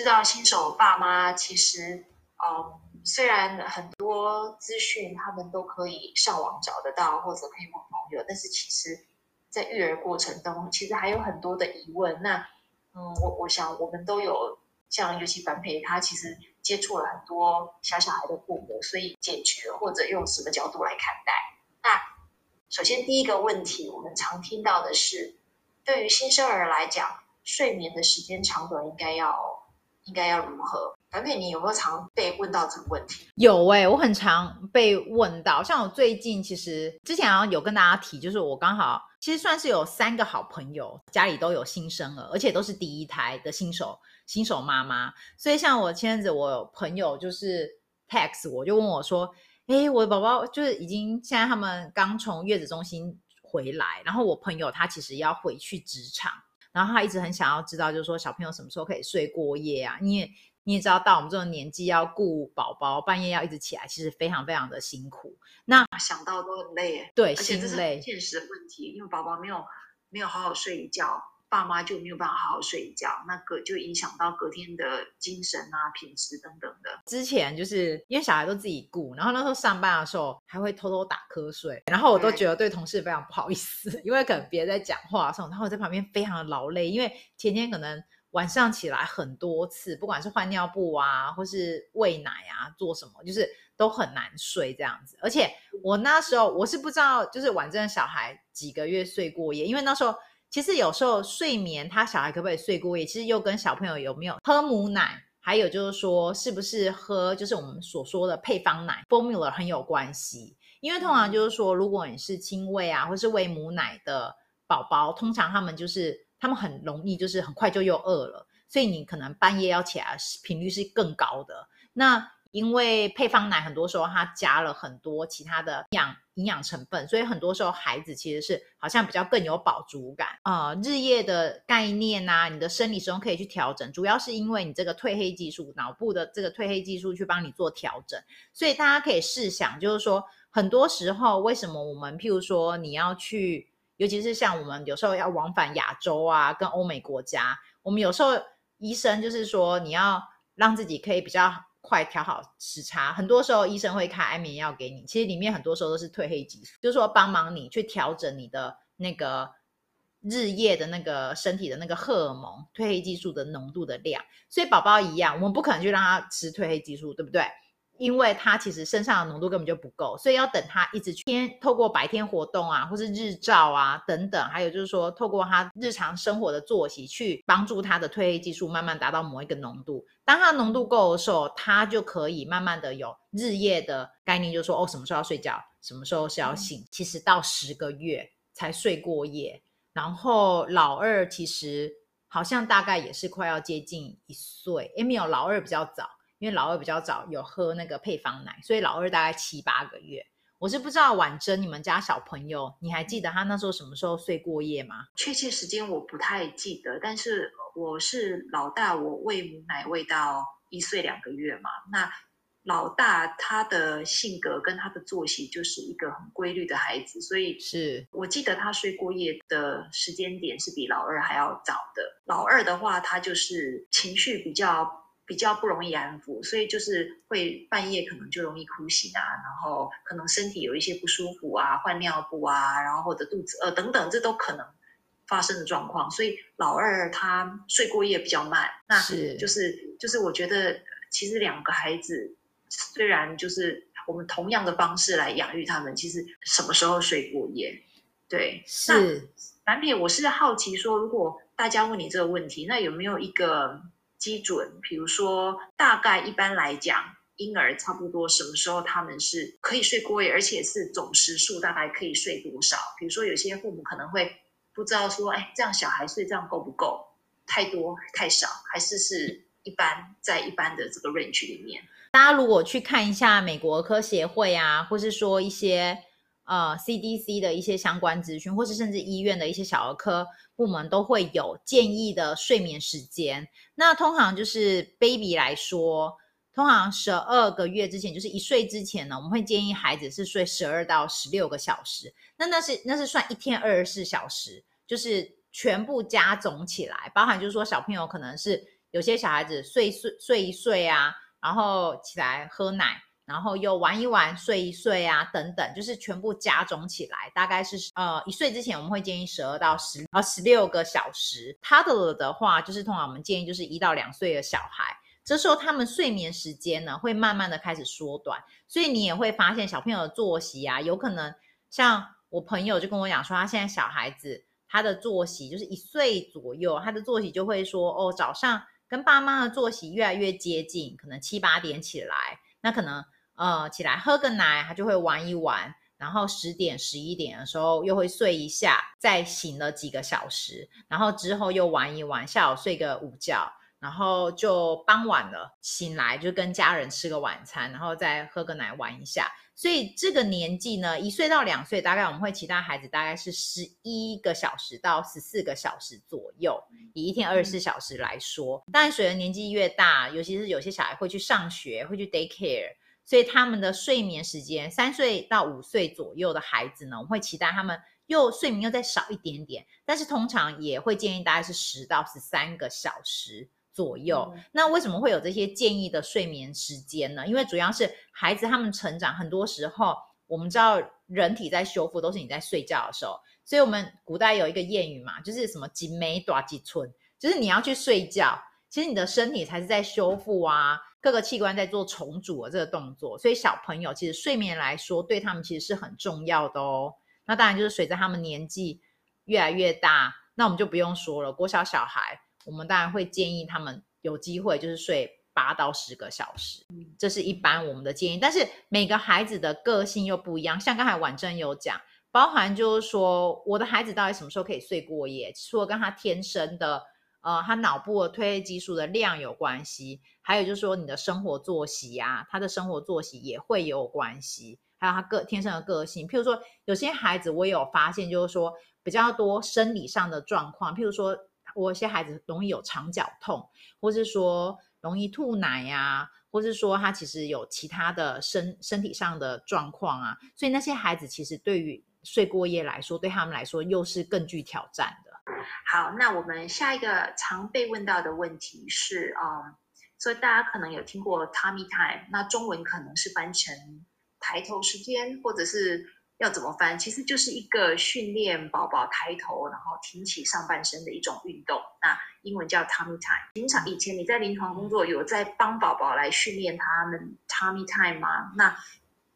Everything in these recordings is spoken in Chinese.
知道，新手爸妈其实，嗯，虽然很多资讯他们都可以上网找得到，或者可以问朋友，但是其实，在育儿过程中，其实还有很多的疑问。那，嗯，我我想我们都有。像尤其樊培，他其实接触了很多小小孩的父母，所以解决或者用什么角度来看待？那首先第一个问题，我们常听到的是，对于新生儿来讲，睡眠的时间长短应该要应该要如何？樊培，你有没有常被问到这个问题？有哎、我很常被问到。像我最近其实之前有跟大家提，就是我刚好其实算是有三个好朋友，家里都有新生儿，而且都是第一胎的新手。新手妈妈，所以像我前阵子，我朋友就是 text 我，就问我说：“诶，我的宝宝就是已经现在他们刚从月子中心回来，然后我朋友他其实要回去职场，然后他一直很想要知道，就是说小朋友什么时候可以睡过夜啊？你也你也知道，到我们这种年纪要顾宝宝，半夜要一直起来，其实非常非常的辛苦。那想到都很累，对，而且这是现实的问题，因为宝宝没有没有好好睡一觉。”爸妈就没有办法好好睡一觉，那个就影响到隔天的精神啊、品质等等的。之前就是因为小孩都自己顾，然后那时候上班的时候还会偷偷打瞌睡，然后我都觉得对同事非常不好意思，因为可能别人在讲话的时候，然后我在旁边非常的劳累，因为前天可能晚上起来很多次，不管是换尿布啊，或是喂奶啊，做什么，就是都很难睡这样子。而且我那时候我是不知道，就是婉珍小孩几个月睡过夜，因为那时候。其实有时候睡眠，他小孩可不可以睡过夜，其实又跟小朋友有没有喝母奶，还有就是说是不是喝，就是我们所说的配方奶 （formula） 很有关系。因为通常就是说，如果你是亲喂啊，或是喂母奶的宝宝，通常他们就是他们很容易就是很快就又饿了，所以你可能半夜要起来频率是更高的。那因为配方奶很多时候它加了很多其他的养营养成分，所以很多时候孩子其实是好像比较更有饱足感啊、日夜的概念啊，你的生理时钟可以去调整，主要是因为你这个褪黑激素，脑部的这个褪黑激素去帮你做调整。所以大家可以试想，就是说很多时候为什么我们譬如说你要去，尤其是像我们有时候要往返亚洲啊，跟欧美国家，我们有时候医生就是说你要让自己可以比较。快调好时差，很多时候医生会开安眠药给你，其实里面很多时候都是褪黑激素，就是说帮忙你去调整你的那个日夜的那个身体的那个荷尔蒙褪黑激素的浓度的量。所以宝宝一样，我们不可能去让他吃褪黑激素，对不对？因为他其实身上的浓度根本就不够，所以要等他一直去天透过白天活动啊，或是日照啊等等，还有就是说透过他日常生活的作息去帮助他的褪黑激素慢慢达到某一个浓度。当他浓度够的时候，他就可以慢慢的有日夜的概念，就是说哦，什么时候要睡觉，什么时候是要醒。其实到十个月才睡过夜，然后老二其实好像大概也是快要接近一岁，诶，没有，老二比较早。因为老二比较早有喝那个配方奶，所以老二大概七八个月。我是不知道婉珍，你们家小朋友，你还记得他那时候什么时候睡过夜吗？确切时间我不太记得，但是我是老大，我喂母奶喂到一岁两个月嘛。那老大他的性格跟他的作息就是一个很规律的孩子，所以是我记得他睡过夜的时间点是比老二还要早的。老二的话，他就是情绪比较。比较不容易安抚，所以就是会半夜可能就容易哭醒啊，然后可能身体有一些不舒服啊，换尿布啊，然后或者肚子饿等等，这都可能发生的状况。所以老二他睡过夜比较慢，那是就是就是我觉得其实两个孩子虽然就是我们同样的方式来养育他们，其实什么时候睡过夜？对，是。樊培，我是好奇说，如果大家问你这个问题，那有没有一个？基准，比如说，大概一般来讲，婴儿差不多什么时候他们是可以睡过夜，而且是总时数大概可以睡多少？比如说，有些父母可能会不知道说，哎，这样小孩睡这样够不够？太多太少，还是是一般在一般的这个 range 里面？大家如果去看一下美国儿科协会啊，或是说一些呃 CDC 的一些相关资讯，或是甚至医院的一些小儿科部门都会有建议的睡眠时间。那通常就是 baby 来说，通常十二个月之前，就是一岁之前呢，我们会建议孩子是睡十二到十六个小时。那那是那是算一天二十四小时，就是。全部加总起来，包含就是说小朋友可能是有些小孩子睡睡睡一睡啊，然后起来喝奶，然后又玩一玩，睡一睡啊，等等，就是全部加总起来，大概是呃一岁之前我们会建议十二到十呃十六个小时。Toddler 的话，就是通常我们建议就是一到两岁的小孩，这时候他们睡眠时间呢会慢慢的开始缩短，所以你也会发现小朋友的作息啊，有可能像我朋友就跟我讲说，他现在小孩子。他的作息就是一岁左右，他的作息就会说哦，早上跟爸妈的作息越来越接近，可能七八点起来，那可能呃起来喝个奶，他就会玩一玩，然后十点十一点的时候又会睡一下，再醒了几个小时，然后之后又玩一玩，下午睡个午觉，然后就傍晚了醒来就跟家人吃个晚餐，然后再喝个奶玩一下。所以这个年纪呢，一岁到两岁，大概我们会其他孩子大概是十一个小时到十四个小时左右，以一天二十四小时来说。但随着年纪越大，尤其是有些小孩会去上学，会去 daycare，所以他们的睡眠时间，三岁到五岁左右的孩子呢，我们会期待他们又睡眠又再少一点点，但是通常也会建议大概是十到十三个小时。左右，那为什么会有这些建议的睡眠时间呢？因为主要是孩子他们成长，很多时候我们知道人体在修复都是你在睡觉的时候，所以我们古代有一个谚语嘛，就是什么“几眉短几寸”，就是你要去睡觉，其实你的身体才是在修复啊，各个器官在做重组的这个动作，所以小朋友其实睡眠来说对他们其实是很重要的哦。那当然就是随着他们年纪越来越大，那我们就不用说了，国小小孩。我们当然会建议他们有机会就是睡八到十个小时，这是一般我们的建议。但是每个孩子的个性又不一样，像刚才婉珍有讲，包含就是说我的孩子到底什么时候可以睡过夜，除了跟他天生的呃他脑部的褪黑激素的量有关系，还有就是说你的生活作息啊，他的生活作息也会有关系，还有他个天生的个性。譬如说有些孩子我也有发现，就是说比较多生理上的状况，譬如说。我有些孩子容易有肠绞痛，或是说容易吐奶呀、或是说他其实有其他的身身体上的状况啊，所以那些孩子其实对于睡过夜来说，对他们来说又是更具挑战的。好，那我们下一个常被问到的问题是，嗯，所以大家可能有听过 Tommy time，那中文可能是翻成抬头时间，或者是。要怎么翻？其实就是一个训练宝宝抬头，然后挺起上半身的一种运动。那英文叫 Tommy time。平常以前你在临床工作有在帮宝宝来训练他们 Tommy time 吗？那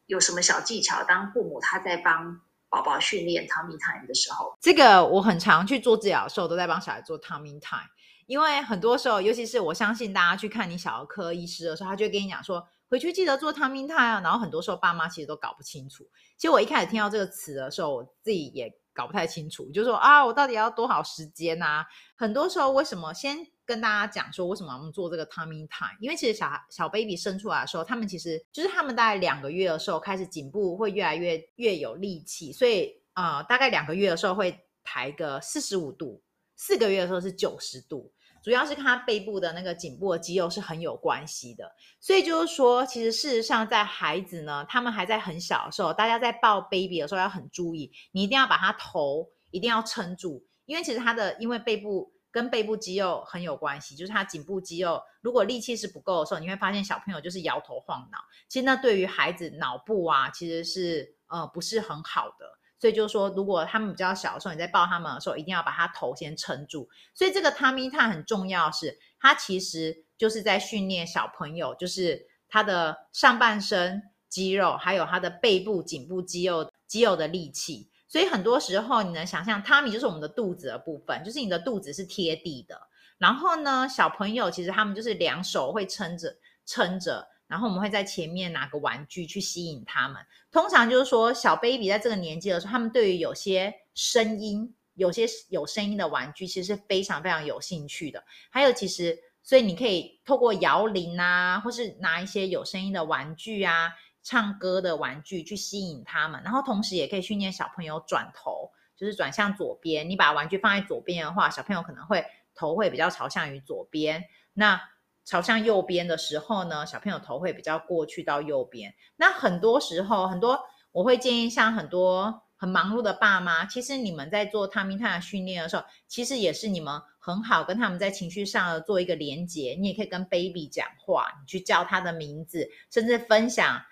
有什么小技巧？当父母他在帮宝宝训练 tummy time 的时候，这个我很常去做治疗的时候，都在帮小孩做 tummy time。因为很多时候，尤其是我相信大家去看你小儿科医师的时候，他就会跟你讲说。回去记得做 tummy time 啊，然后很多时候爸妈其实都搞不清楚。其实我一开始听到这个词的时候，我自己也搞不太清楚，就说啊，我到底要多少时间啊？很多时候为什么先跟大家讲说为什么我们做这个 tummy time？因为其实小孩小 baby 生出来的时候，他们其实就是他们大概两个月的时候开始颈部会越来越越有力气，所以啊、呃，大概两个月的时候会抬个四十五度，四个月的时候是九十度。主要是看他背部的那个颈部的肌肉是很有关系的，所以就是说，其实事实上，在孩子呢，他们还在很小的时候，大家在抱 baby 的时候要很注意，你一定要把他头一定要撑住，因为其实他的因为背部跟背部肌肉很有关系，就是他颈部肌肉如果力气是不够的时候，你会发现小朋友就是摇头晃脑，其实那对于孩子脑部啊，其实是呃不是很好的。所以就是说，如果他们比较小的时候，你在抱他们的时候，一定要把他头先撑住。所以这个 tummy t 很重要是，是它其实就是在训练小朋友，就是他的上半身肌肉，还有他的背部、颈部肌肉肌肉的力气。所以很多时候，你能想象，tummy 就是我们的肚子的部分，就是你的肚子是贴地的。然后呢，小朋友其实他们就是两手会撑着撑着。然后我们会在前面拿个玩具去吸引他们。通常就是说，小 baby 在这个年纪的时候，他们对于有些声音有些有声音的玩具，其实是非常非常有兴趣的。还有，其实所以你可以透过摇铃啊，或是拿一些有声音的玩具啊，唱歌的玩具去吸引他们，然后同时也可以训练小朋友转头，就是转向左边。你把玩具放在左边的话，小朋友可能会头会比较朝向于左边。那朝向右边的时候呢，小朋友头会比较过去到右边。那很多时候，很多我会建议，像很多很忙碌的爸妈，其实你们在做 t 咪 m 的训练的时候，其实也是你们很好跟他们在情绪上做一个连接。你也可以跟 baby 讲话，你去叫他的名字，甚至分享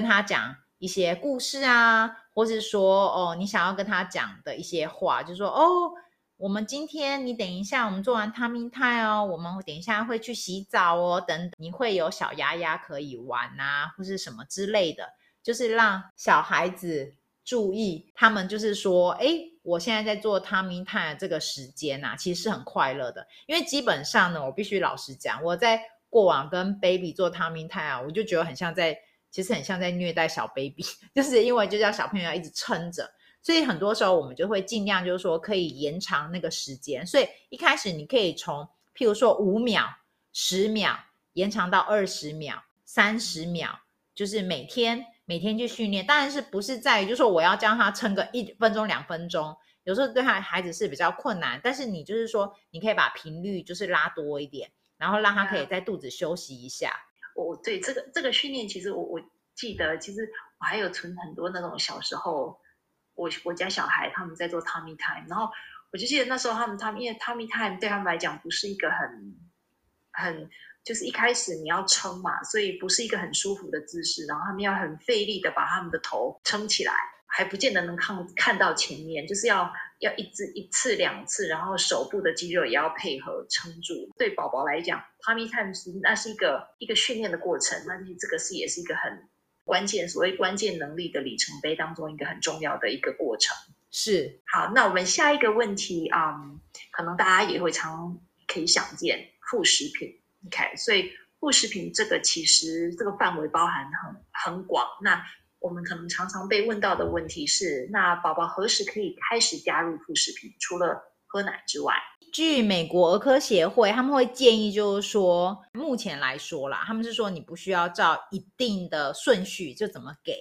跟他讲一些故事啊，或是说哦，你想要跟他讲的一些话，就是说哦。我们今天，你等一下，我们做完 Tummy Time 哦，我们等一下会去洗澡哦，等，你会有小鸭鸭可以玩啊，或是什么之类的，就是让小孩子注意，他们就是说，哎，我现在在做 Tummy Time 这个时间呐，其实是很快乐的，因为基本上呢，我必须老实讲，我在过往跟 baby 做 Tummy Time 啊，我就觉得很像在，其实很像在虐待小 baby，就是因为就叫小朋友要一直撑着。所以很多时候我们就会尽量就是说可以延长那个时间。所以一开始你可以从譬如说五秒、十秒延长到二十秒、三十秒，就是每天每天去训练。当然是不是在于就是说我要将他撑个一分钟、两分钟，有时候对他孩子是比较困难。但是你就是说你可以把频率就是拉多一点，然后让他可以在肚子休息一下。我对这个这个训练，其实我我记得，其实我还有存很多那种小时候。我我家小孩他们在做 Tommy time，然后我就记得那时候他们他们因为 Tommy time 对他们来讲不是一个很很就是一开始你要撑嘛，所以不是一个很舒服的姿势，然后他们要很费力的把他们的头撑起来，还不见得能看看到前面，就是要要一次一次两次，然后手部的肌肉也要配合撑住。对宝宝来讲，tummy time 是那是一个一个训练的过程，那这个是也是一个很。关键，所谓关键能力的里程碑当中，一个很重要的一个过程是。好，那我们下一个问题啊、嗯，可能大家也会常可以想见副食品，OK，所以副食品这个其实这个范围包含很很广。那我们可能常常被问到的问题是，那宝宝何时可以开始加入副食品？除了喝奶之外？据美国儿科协会，他们会建议，就是说，目前来说啦，他们是说你不需要照一定的顺序就怎么给，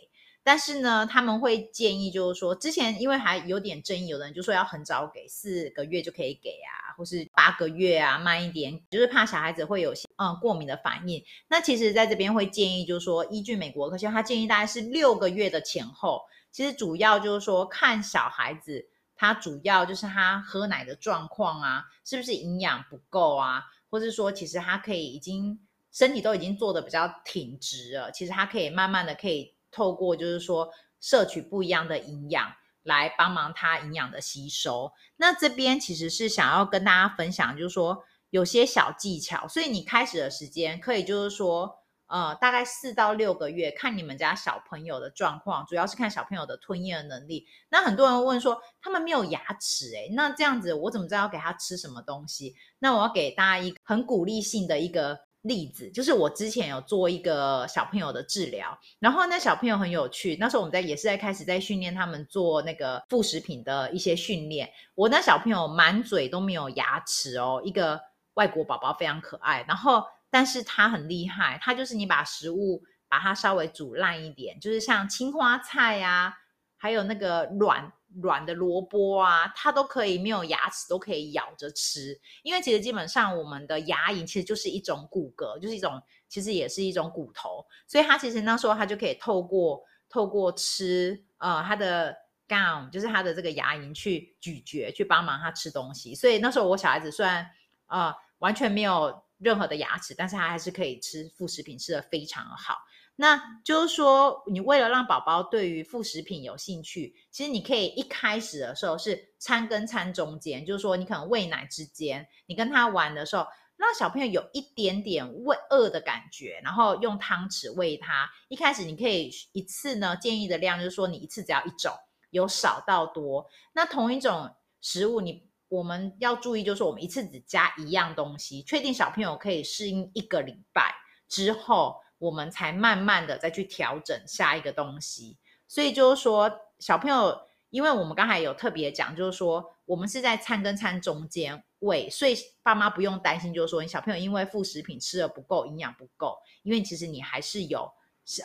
但是呢，他们会建议，就是说，之前因为还有点争议，有的人就说要很早给，四个月就可以给啊，或是八个月啊，慢一点，就是怕小孩子会有些嗯过敏的反应。那其实在这边会建议，就是说，依据美国科学，他建议大概是六个月的前后，其实主要就是说看小孩子。他主要就是他喝奶的状况啊，是不是营养不够啊？或者说，其实他可以已经身体都已经做的比较挺直了，其实他可以慢慢的可以透过就是说摄取不一样的营养来帮忙他营养的吸收。那这边其实是想要跟大家分享，就是说有些小技巧，所以你开始的时间可以就是说。呃，大概四到六个月，看你们家小朋友的状况，主要是看小朋友的吞咽能力。那很多人问说，他们没有牙齿，诶，那这样子我怎么知道要给他吃什么东西？那我要给大家一个很鼓励性的一个例子，就是我之前有做一个小朋友的治疗，然后那小朋友很有趣，那时候我们在也是在开始在训练他们做那个副食品的一些训练。我那小朋友满嘴都没有牙齿哦，一个外国宝宝非常可爱，然后。但是他很厉害，他就是你把食物把它稍微煮烂一点，就是像青花菜啊，还有那个软软的萝卜啊，它都可以没有牙齿都可以咬着吃。因为其实基本上我们的牙龈其实就是一种骨骼，就是一种其实也是一种骨头，所以它其实那时候它就可以透过透过吃呃它的 gum，就是它的这个牙龈去咀嚼，去帮忙它吃东西。所以那时候我小孩子虽然呃完全没有。任何的牙齿，但是他还是可以吃副食品，吃得非常好。那就是说，你为了让宝宝对于副食品有兴趣，其实你可以一开始的时候是餐跟餐中间，就是说你可能喂奶之间，你跟他玩的时候，让小朋友有一点点喂饿的感觉，然后用汤匙喂他。一开始你可以一次呢，建议的量就是说你一次只要一种，由少到多。那同一种食物你。我们要注意，就是我们一次只加一样东西，确定小朋友可以适应一个礼拜之后，我们才慢慢的再去调整下一个东西。所以就是说，小朋友因为我们刚才有特别讲，就是说我们是在餐跟餐中间喂，所以爸妈不用担心，就是说你小朋友因为副食品吃的不够，营养不够，因为其实你还是有，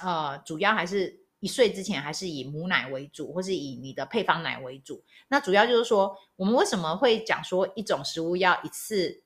呃，主要还是一岁之前还是以母奶为主，或是以你的配方奶为主。那主要就是说，我们为什么会讲说一种食物要一次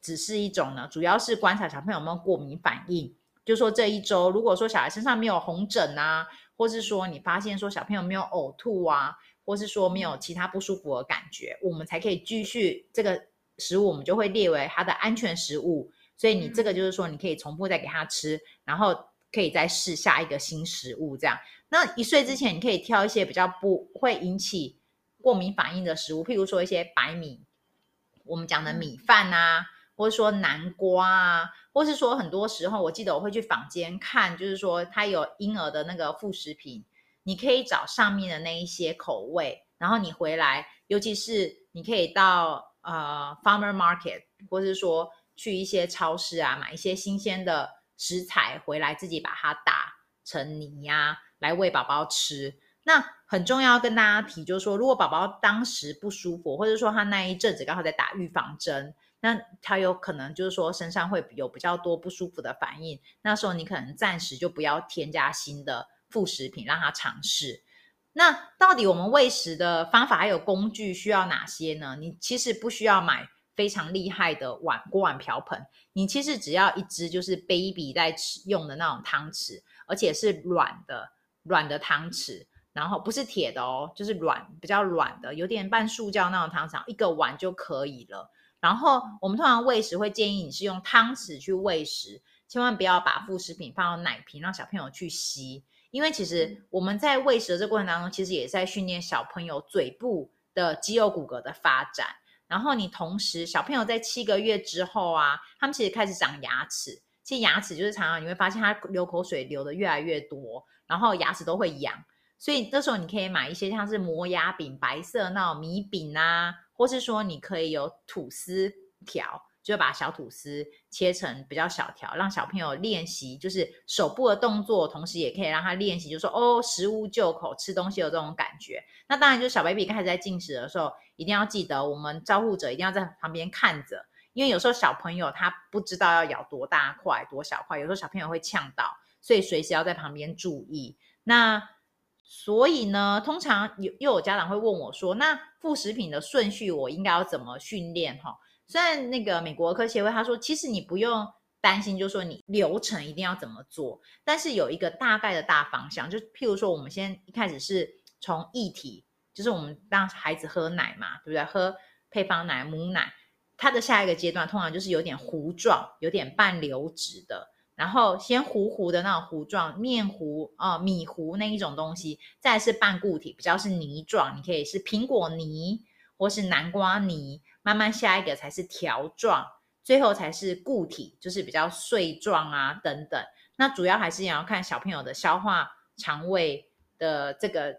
只是一种呢？主要是观察小朋友有没有过敏反应，就是说这一周如果说小孩身上没有红疹啊。或是说你发现说小朋友没有呕吐啊，或是说没有其他不舒服的感觉，我们才可以继续这个食物，我们就会列为它的安全食物。所以你这个就是说你可以重复再给他吃，然后可以再试下一个新食物这样。那一岁之前你可以挑一些比较不会引起过敏反应的食物，譬如说一些白米，我们讲的米饭啊，或者说南瓜啊。或是说，很多时候我记得我会去坊间看，就是说它有婴儿的那个副食品，你可以找上面的那一些口味，然后你回来，尤其是你可以到呃 farmer market，或是说去一些超市啊，买一些新鲜的食材回来，自己把它打成泥呀、啊，来喂宝宝吃。那很重要跟大家提，就是说，如果宝宝当时不舒服，或者说他那一阵子刚好在打预防针。那他有可能就是说身上会有比较多不舒服的反应，那时候你可能暂时就不要添加新的副食品让他尝试。那到底我们喂食的方法还有工具需要哪些呢？你其实不需要买非常厉害的碗、锅碗瓢盆，你其实只要一只就是 baby 在吃用的那种汤匙，而且是软的软的汤匙，然后不是铁的哦，就是软比较软的，有点半塑胶那种汤匙，一个碗就可以了。然后我们通常喂食会建议你是用汤匙去喂食，千万不要把副食品放到奶瓶让小朋友去吸，因为其实我们在喂食的这个过程当中，其实也在训练小朋友嘴部的肌肉骨骼的发展。然后你同时小朋友在七个月之后啊，他们其实开始长牙齿，其实牙齿就是常常你会发现他流口水流的越来越多，然后牙齿都会痒，所以这时候你可以买一些像是磨牙饼、白色那种米饼啊。或是说，你可以有吐司条，就把小吐司切成比较小条，让小朋友练习，就是手部的动作，同时也可以让他练习，就是说哦，食物就口，吃东西有这种感觉。那当然，就是小 baby 开始在进食的时候，一定要记得，我们照护者一定要在旁边看着，因为有时候小朋友他不知道要咬多大块、多小块，有时候小朋友会呛到，所以随时要在旁边注意。那所以呢，通常有又有家长会问我说：“那副食品的顺序我应该要怎么训练？”哈，虽然那个美国儿科协会他说，其实你不用担心，就是说你流程一定要怎么做，但是有一个大概的大方向，就譬如说，我们先一开始是从液体，就是我们让孩子喝奶嘛，对不对？喝配方奶、母奶，它的下一个阶段通常就是有点糊状、有点半流质的。然后先糊糊的那种糊状面糊啊、米糊那一种东西，再是半固体，比较是泥状，你可以是苹果泥或是南瓜泥，慢慢下一个才是条状，最后才是固体，就是比较碎状啊等等。那主要还是要看小朋友的消化肠胃的这个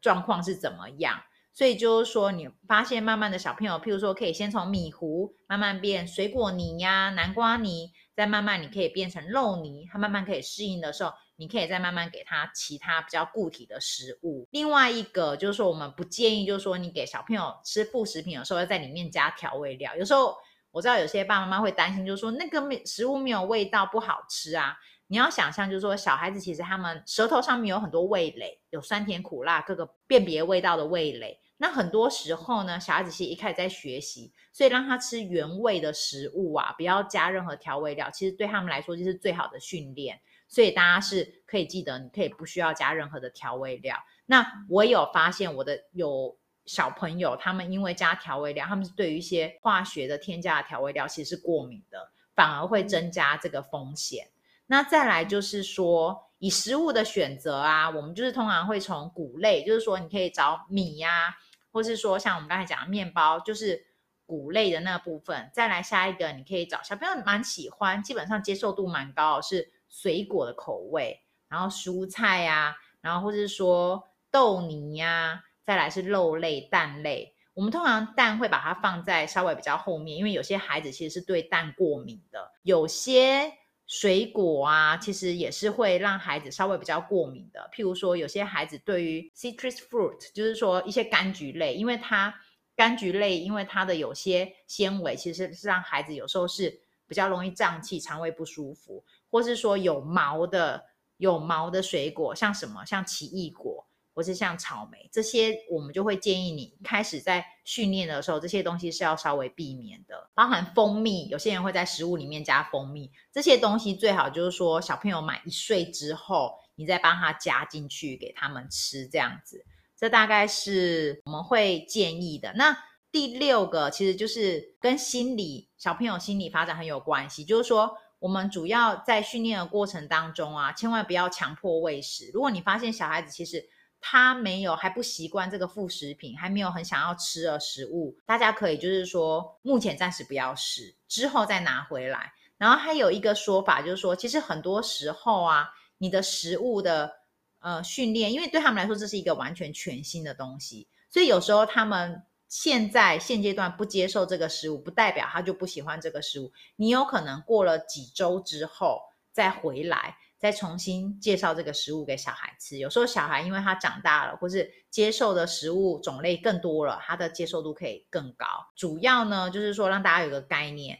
状况是怎么样。所以就是说，你发现慢慢的小朋友，譬如说可以先从米糊慢慢变水果泥呀、南瓜泥。再慢慢，你可以变成肉泥，它慢慢可以适应的时候，你可以再慢慢给它其他比较固体的食物。另外一个就是说，我们不建议，就是说你给小朋友吃副食品的时候，要在里面加调味料。有时候我知道有些爸爸妈妈会担心，就是说那个食物没有味道，不好吃啊。你要想象，就是说小孩子其实他们舌头上面有很多味蕾，有酸甜苦辣各个辨别味道的味蕾。那很多时候呢，小孩子其实一开始在学习，所以让他吃原味的食物啊，不要加任何调味料，其实对他们来说就是最好的训练。所以大家是可以记得，你可以不需要加任何的调味料。那我有发现我的有小朋友，他们因为加调味料，他们是对于一些化学的添加的调味料其实是过敏的，反而会增加这个风险。那再来就是说，以食物的选择啊，我们就是通常会从谷类，就是说你可以找米呀、啊。或是说，像我们刚才讲的面包，就是谷类的那部分。再来下一个，你可以找小朋友蛮喜欢，基本上接受度蛮高，是水果的口味，然后蔬菜呀、啊，然后或是说豆泥呀、再来是肉类、蛋类。我们通常蛋会把它放在稍微比较后面，因为有些孩子其实是对蛋过敏的，有些水果啊，其实也是会让孩子稍微比较过敏的。譬如说，有些孩子对于 citrus fruit，就是说一些柑橘类，因为它柑橘类，因为它的有些纤维，其实是让孩子有时候是比较容易胀气、肠胃不舒服，或是说有毛的有毛的水果，像什么，像奇异果。或是像草莓这些，我们就会建议你开始在训练的时候，这些东西是要稍微避免的。包含蜂蜜，有些人会在食物里面加蜂蜜，这些东西最好就是说小朋友满一岁之后，你再帮他加进去给他们吃，这样子。这大概是我们会建议的。那第六个其实就是跟心理小朋友心理发展很有关系，就是说我们主要在训练的过程当中啊，千万不要强迫喂食。如果你发现小孩子其实他没有还不习惯这个副食品，还没有很想要吃的食物，大家可以就是说，目前暂时不要试，之后再拿回来。然后还有一个说法就是说，其实很多时候啊，你的食物的呃训练，因为对他们来说这是一个完全全新的东西，所以有时候他们现在现阶段不接受这个食物，不代表他就不喜欢这个食物。你有可能过了几周之后再回来。再重新介绍这个食物给小孩吃，有时候小孩因为他长大了，或是接受的食物种类更多了，他的接受度可以更高。主要呢，就是说让大家有个概念，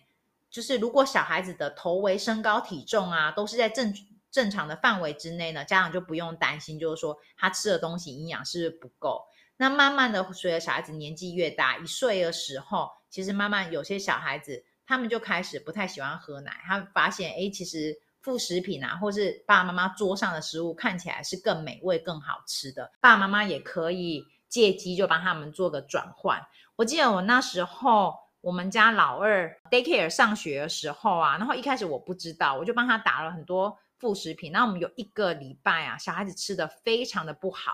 就是如果小孩子的头围、身高、体重啊，都是在正正常的范围之内呢，家长就不用担心，就是说他吃的东西营养是不是不够。那慢慢的，随着小孩子年纪越大，一岁的时候，其实慢慢有些小孩子他们就开始不太喜欢喝奶，他发现，哎，其实。副食品啊，或是爸爸妈妈桌上的食物看起来是更美味、更好吃的，爸爸妈妈也可以借机就帮他们做个转换。我记得我那时候，我们家老二 daycare 上学的时候啊，然后一开始我不知道，我就帮他打了很多副食品。那我们有一个礼拜啊，小孩子吃的非常的不好，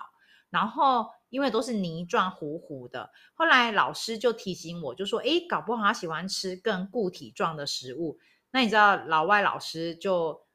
然后因为都是泥状糊糊的。后来老师就提醒我，就说：“诶，搞不好他喜欢吃更固体状的食物。”那你知道老外老师就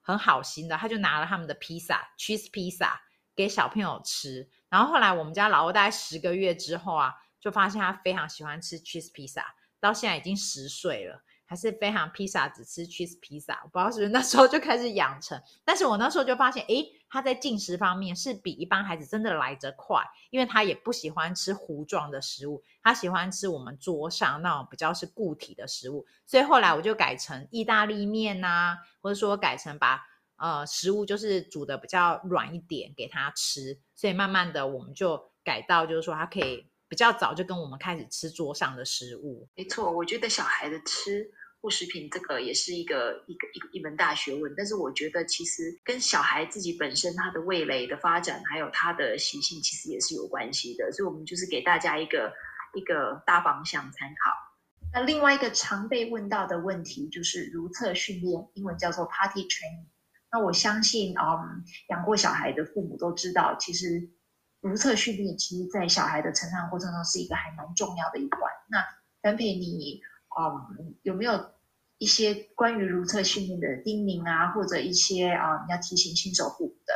很好心的，他就拿了他们的披萨，cheese 披萨给小朋友吃。然后后来我们家老二大概十个月之后啊，就发现他非常喜欢吃 cheese 披萨，到现在已经十岁了。还是非常披萨只吃 cheese 披萨，我不知道是不是那时候就开始养成。但是我那时候就发现，诶，他在进食方面是比一般孩子真的来得快，因为他也不喜欢吃糊状的食物，他喜欢吃我们桌上那种比较是固体的食物。所以后来我就改成意大利面呐、或者说改成把呃食物就是煮的比较软一点给他吃。所以慢慢的我们就改到就是说他可以比较早就跟我们开始吃桌上的食物。没错，我觉得小孩的吃。副食品这个也是一个一个一个一门大学问，但是我觉得其实跟小孩自己本身他的味蕾的发展，还有他的习性，其实也是有关系的。所以，我们就是给大家一个一个大方向参考。那另外一个常被问到的问题就是如厕训练，英文叫做 potty training。那我相信，嗯，养过小孩的父母都知道，其实如厕训练，其实在小孩的成长过程中是一个还蛮重要的一环。那詹培，你。嗯，有没有一些关于如厕训练的叮咛啊，或者一些啊，你要提醒新手父母的？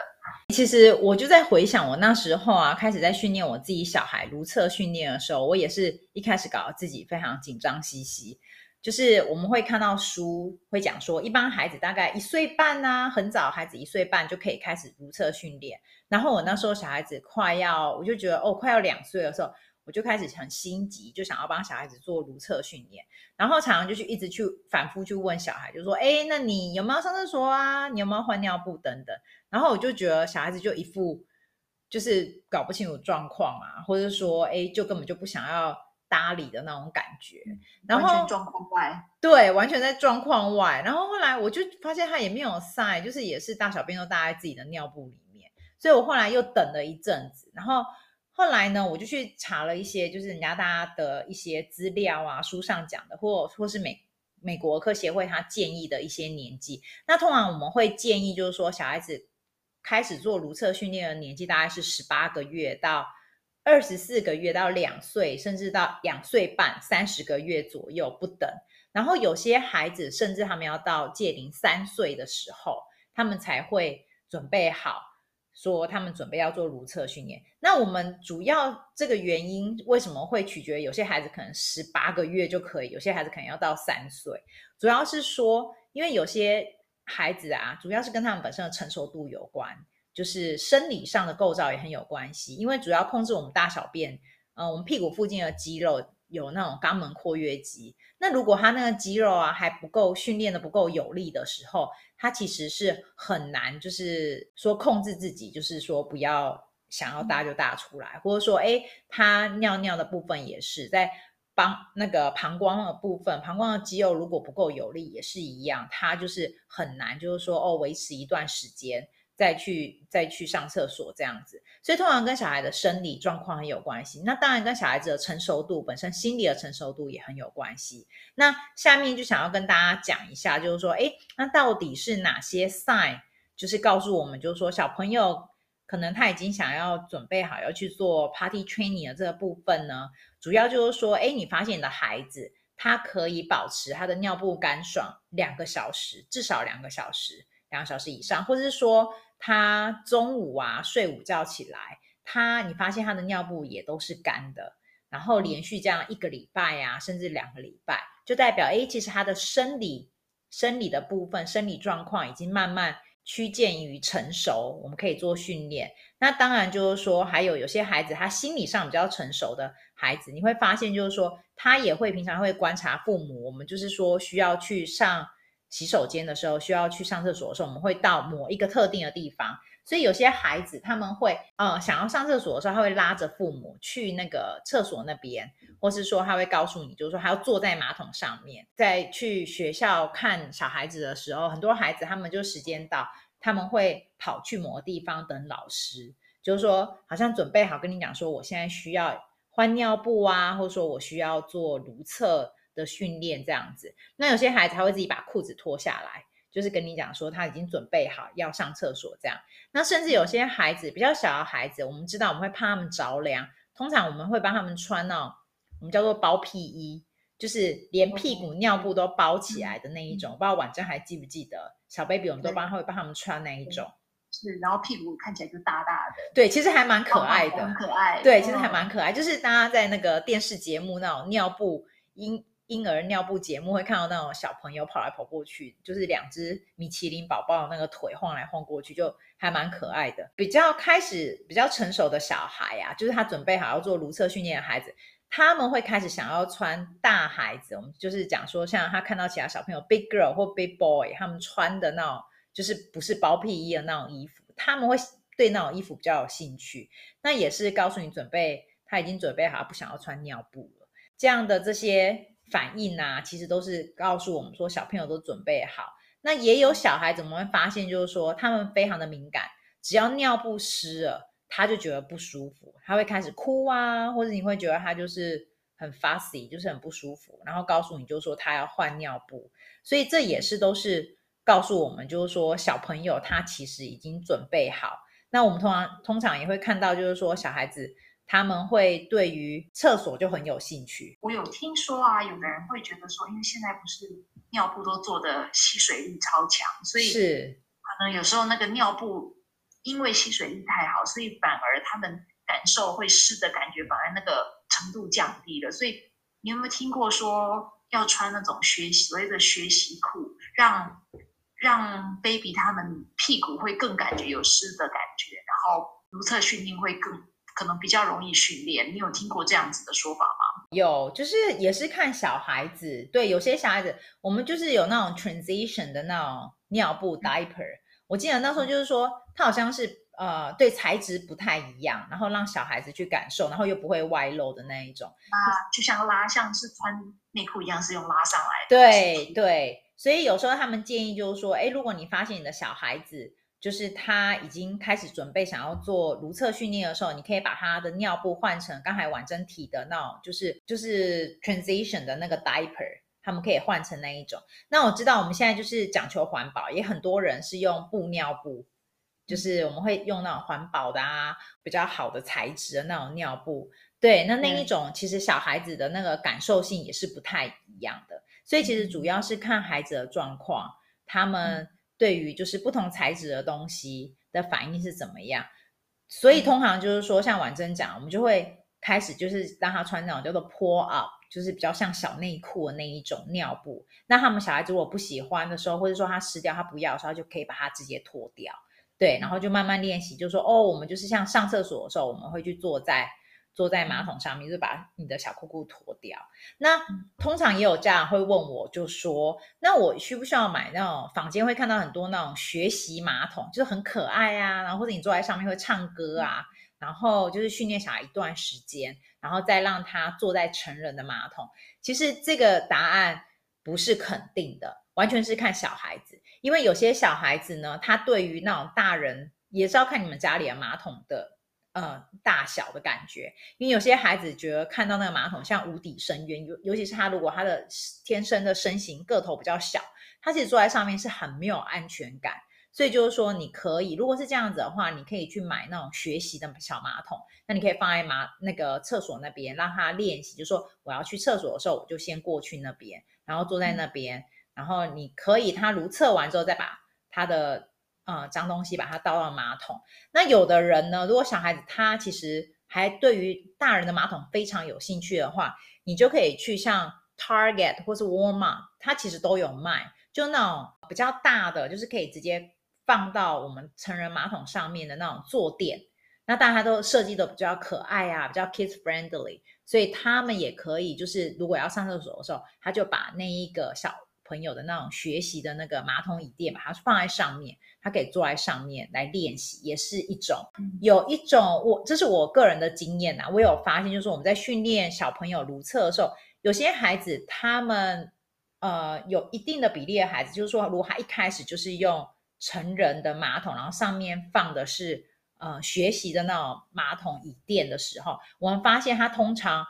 其实我就在回想我那时候啊，开始在训练我自己小孩如厕训练的时候，我也是一开始搞得自己非常紧张兮兮。就是我们会看到书会讲说，一般孩子大概一岁半啊，很早孩子一岁半就可以开始如厕训练。然后我那时候小孩子快要，我就觉得哦，快要两岁的时候。我就开始很心急，就想要帮小孩子做如厕训练，然后常常就去一直去反复去问小孩，就说：“哎，那你有没有上厕所啊？你有没有换尿布等等？”然后我就觉得小孩子就一副就是搞不清楚状况啊，或者说哎，就根本就不想要搭理的那种感觉，然后完全状况外，对，完全在状况外。然后后来我就发现他也没有塞，就是也是大小便都搭在自己的尿布里面，所以我后来又等了一阵子，然后。后来呢，我就去查了一些，就是人家大家的一些资料啊，书上讲的，或或是美美国儿科协会他建议的一些年纪。那通常我们会建议，就是说小孩子开始做如厕训练的年纪大概是十八个月到二十四个月到两岁，甚至到两岁半三十个月左右不等。然后有些孩子甚至他们要到戒龄三岁的时候，他们才会准备好。说他们准备要做如厕训练，那我们主要这个原因为什么会取决有些孩子可能十八个月就可以，有些孩子可能要到三岁，主要是说因为有些孩子啊，主要是跟他们本身的成熟度有关，就是生理上的构造也很有关系。因为主要控制我们大小便，嗯，我们屁股附近的肌肉有那种肛门括约肌。那如果他那个肌肉啊还不够训练的不够有力的时候，他其实是很难，就是说控制自己，就是说不要想要大就大出来，或者说，哎，他尿尿的部分也是在。帮那个膀胱的部分，膀胱的肌肉如果不够有力，也是一样，它就是很难，就是说哦，维持一段时间再去再去上厕所这样子。所以通常跟小孩的生理状况很有关系。那当然跟小孩子的成熟度本身，心理的成熟度也很有关系。那下面就想要跟大家讲一下，就是说，诶，那到底是哪些 sign，就是告诉我们，就是说小朋友可能他已经想要准备好要去做 party training 的这个部分呢？主要就是说，哎，你发现你的孩子他可以保持他的尿布干爽两个小时，至少两个小时，两个小时以上，或者是说他中午啊睡午觉起来，他你发现他的尿布也都是干的，然后连续这样一个礼拜呀、啊，甚至两个礼拜，就代表哎，其实他的生理生理的部分生理状况已经慢慢趋近于成熟，我们可以做训练。那当然就是说，还有有些孩子他心理上比较成熟的。孩子，你会发现，就是说，他也会平常会观察父母。我们就是说，需要去上洗手间的时候，需要去上厕所的时候，我们会到某一个特定的地方。所以有些孩子他们会，呃，想要上厕所的时候，他会拉着父母去那个厕所那边，或是说他会告诉你，就是说他要坐在马桶上面。在去学校看小孩子的时候，很多孩子他们就时间到，他们会跑去某个地方等老师，就是说好像准备好跟你讲说，我现在需要。换尿布啊，或者说我需要做如厕的训练这样子。那有些孩子他会自己把裤子脱下来，就是跟你讲说他已经准备好要上厕所这样。那甚至有些孩子比较小的孩子，我们知道我们会怕他们着凉，通常我们会帮他们穿那种我们叫做包屁衣，就是连屁股尿布都包起来的那一种。我不知道婉珍还记不记得小 baby，我们都帮他会帮他们穿那一种。是，然后屁股看起来就大大的，对，其实还蛮可爱的，很可爱。对，其实还蛮可爱，就是大家在那个电视节目那种尿布婴婴儿尿布节目会看到那种小朋友跑来跑过去，就是两只米其林宝宝那个腿晃来晃过去，就还蛮可爱的。比较开始比较成熟的小孩啊，就是他准备好要做如厕训练的孩子，他们会开始想要穿大孩子，我们就是讲说，像他看到其他小朋友 big girl 或 big boy 他们穿的那种。就是不是包屁衣的那种衣服，他们会对那种衣服比较有兴趣。那也是告诉你准备，他已经准备好，不想要穿尿布了。这样的这些反应啊，其实都是告诉我们说小朋友都准备好。那也有小孩子我们会发现，就是说他们非常的敏感，只要尿布湿了，他就觉得不舒服，他会开始哭啊，或者你会觉得他就是很 fussy，就是很不舒服，然后告诉你就是说他要换尿布。所以这也是都是。告诉我们，就是说小朋友他其实已经准备好。那我们通常通常也会看到，就是说小孩子他们会对于厕所就很有兴趣。我有听说啊，有的人会觉得说，因为现在不是尿布都做的吸水力超强，所以是可能有时候那个尿布因为吸水力太好，所以反而他们感受会湿的感觉，反而那个程度降低了。所以你有没有听过说要穿那种学习所谓的学习裤，让让 baby 他们屁股会更感觉有湿的感觉，然后如厕训练会更可能比较容易训练。你有听过这样子的说法吗？有，就是也是看小孩子。对，有些小孩子，我们就是有那种 transition 的那种尿布 diaper。我记得那时候就是说，它好像是呃，对材质不太一样，然后让小孩子去感受，然后又不会外露的那一种。啊，就像拉，像是穿内裤一样，是用拉上来的。对对。所以有时候他们建议就是说，哎，如果你发现你的小孩子就是他已经开始准备想要做如厕训练的时候，你可以把他的尿布换成刚才婉珍提的那种，就是就是 transition 的那个 diaper，他们可以换成那一种。那我知道我们现在就是讲求环保，也很多人是用布尿布，就是我们会用那种环保的啊，比较好的材质的那种尿布。对，那那一种其实小孩子的那个感受性也是不太一样的。所以其实主要是看孩子的状况，他们对于就是不同材质的东西的反应是怎么样。所以通常就是说，像婉珍讲，我们就会开始就是让他穿那种叫做 pull up，就是比较像小内裤的那一种尿布。那他们小孩子如果不喜欢的时候，或者说他湿掉他不要的时候，就可以把它直接脱掉。对，然后就慢慢练习，就说哦，我们就是像上厕所的时候，我们会去坐在坐在马桶上面，就把你的小裤裤脱掉。那通常也有家长会问我，就说那我需不需要买那种坊间会看到很多那种学习马桶，就是很可爱啊，然后或者你坐在上面会唱歌啊。然后就是训练小孩一段时间，然后再让他坐在成人的马桶。其实这个答案不是肯定的，完全是看小孩子。因为有些小孩子呢，他对于那种大人也是要看你们家里的马桶的呃大小的感觉。因为有些孩子觉得看到那个马桶像无底深渊，尤尤其是他如果他的天生的身形个头比较小，他其实坐在上面是很没有安全感。所以就是说，你可以，如果是这样子的话，你可以去买那种学习的小马桶，那你可以放在马那个厕所那边，让他练习。就是说，我要去厕所的时候，我就先过去那边，然后坐在那边，然后你可以，他如厕完之后，再把他的呃脏东西把它倒到马桶。那有的人呢，如果小孩子他其实还对于大人的马桶非常有兴趣的话，你就可以去像 Target 或是 Walmart，它其实都有卖，就那种比较大的，就是可以直接。放到我们成人马桶上面的那种坐垫，那大家都设计的比较可爱啊，比较 kids friendly，所以他们也可以，就是如果要上厕所的时候，他就把那一个小朋友的那种学习的那个马桶椅垫，把它放在上面，他可以坐在上面来练习，也是一种。有一种我这是我个人的经验呐，我有发现，就是我们在训练小朋友如厕的时候，有些孩子他们呃有一定的比例的孩子，就是说如果他一开始就是用。成人的马桶，然后上面放的是呃学习的那种马桶椅垫的时候，我们发现他通常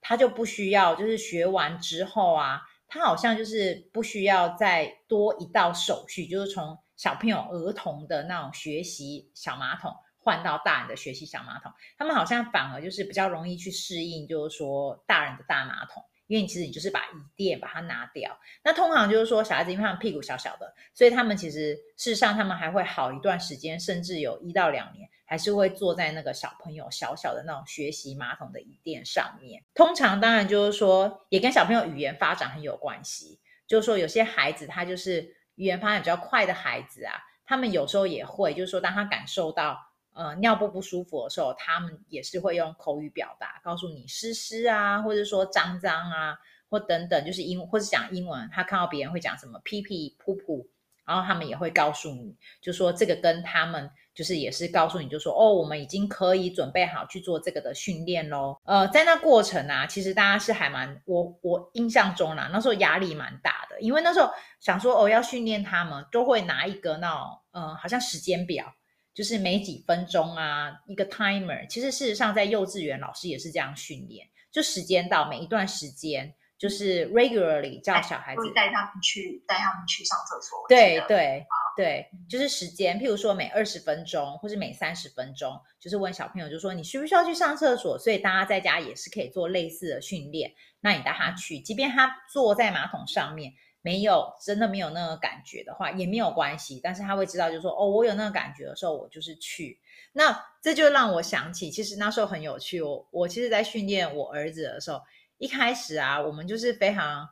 他就不需要，就是学完之后啊，他好像就是不需要再多一道手续，就是从小朋友儿童的那种学习小马桶换到大人的学习小马桶，他们好像反而就是比较容易去适应，就是说大人的大马桶。因为其实你就是把椅垫把它拿掉，那通常就是说小孩子因为他们屁股小小的，所以他们其实事实上他们还会好一段时间，甚至有一到两年，还是会坐在那个小朋友小小的那种学习马桶的椅垫上面。通常当然就是说也跟小朋友语言发展很有关系，就是说有些孩子他就是语言发展比较快的孩子啊，他们有时候也会就是说当他感受到。呃，尿布不舒服的时候，他们也是会用口语表达，告诉你湿湿啊，或者说脏脏啊，或等等，就是英或者讲英文。他看到别人会讲什么屁屁、噗噗，然后他们也会告诉你，就说这个跟他们就是也是告诉你，就说哦，我们已经可以准备好去做这个的训练喽。呃，在那过程啊，其实大家是还蛮我我印象中啦，那时候压力蛮大的，因为那时候想说哦，要训练他们，都会拿一个那种呃，好像时间表。就是每几分钟啊，一个 timer。其实事实上，在幼稚园老师也是这样训练，就时间到每一段时间，就是 regularly 叫小孩子带他们去带他们去上厕所。对对对，就是时间，譬如说每二十分钟或是每三十分钟，就是问小朋友，就说你需不需要去上厕所？所以大家在家也是可以做类似的训练。那你带他去，即便他坐在马桶上面。没有，真的没有那个感觉的话，也没有关系。但是他会知道，就是说，哦，我有那个感觉的时候，我就是去。那这就让我想起，其实那时候很有趣。我我其实，在训练我儿子的时候，一开始啊，我们就是非常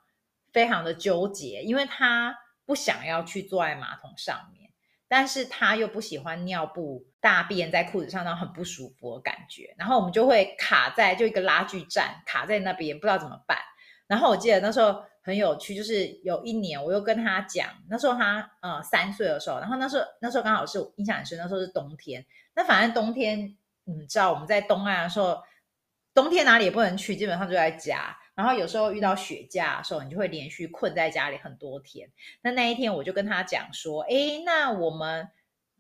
非常的纠结，因为他不想要去坐在马桶上面，但是他又不喜欢尿布大便在裤子上，那种很不舒服的感觉。然后我们就会卡在就一个拉锯战，卡在那边，不知道怎么办。然后我记得那时候。很有趣，就是有一年我又跟他讲，那时候他呃三岁的时候，然后那时候那时候刚好是印象很深，那时候是冬天。那反正冬天你知道我们在东岸的时候，冬天哪里也不能去，基本上就在家。然后有时候遇到雪假的时候，你就会连续困在家里很多天。那那一天我就跟他讲说，哎，那我们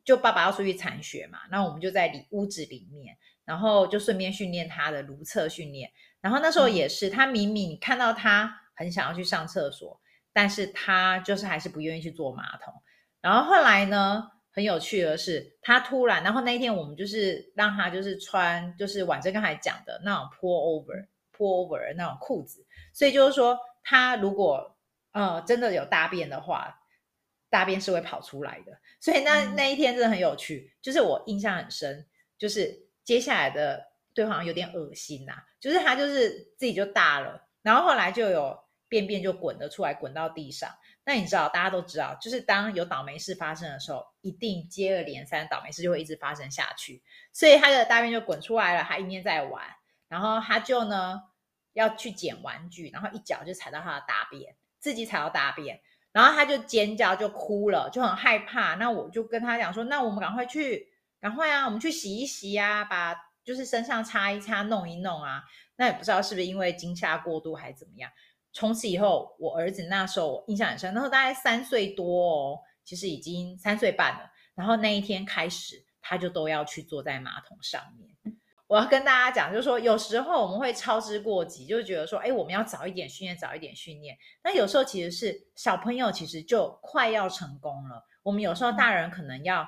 就爸爸要出去铲雪嘛，那我们就在里屋子里面，然后就顺便训练他的如厕训练。然后那时候也是，他明明你看到他。很想要去上厕所，但是他就是还是不愿意去坐马桶。然后后来呢，很有趣的是，他突然，然后那一天我们就是让他就是穿，就是婉珍刚才讲的那种 pull over pull over 那种裤子。所以就是说，他如果呃真的有大便的话，大便是会跑出来的。所以那那一天真的很有趣，就是我印象很深，就是接下来的。对话有点恶心呐、啊，就是他就是自己就大了，然后后来就有便便就滚了出来，滚到地上。那你知道，大家都知道，就是当有倒霉事发生的时候，一定接二连三倒霉事就会一直发生下去。所以他的大便就滚出来了，他一面在玩，然后他就呢要去捡玩具，然后一脚就踩到他的大便，自己踩到大便，然后他就尖叫就哭了，就很害怕。那我就跟他讲说，那我们赶快去，赶快啊，我们去洗一洗啊，把就是身上擦一擦，弄一弄啊。那也不知道是不是因为惊吓过度还是怎么样。从此以后，我儿子那时候我印象很深，那时候大概三岁多哦，其实已经三岁半了。然后那一天开始，他就都要去坐在马桶上面。我要跟大家讲，就是说有时候我们会操之过急，就觉得说，哎，我们要早一点训练，早一点训练。那有时候其实是小朋友其实就快要成功了，我们有时候大人可能要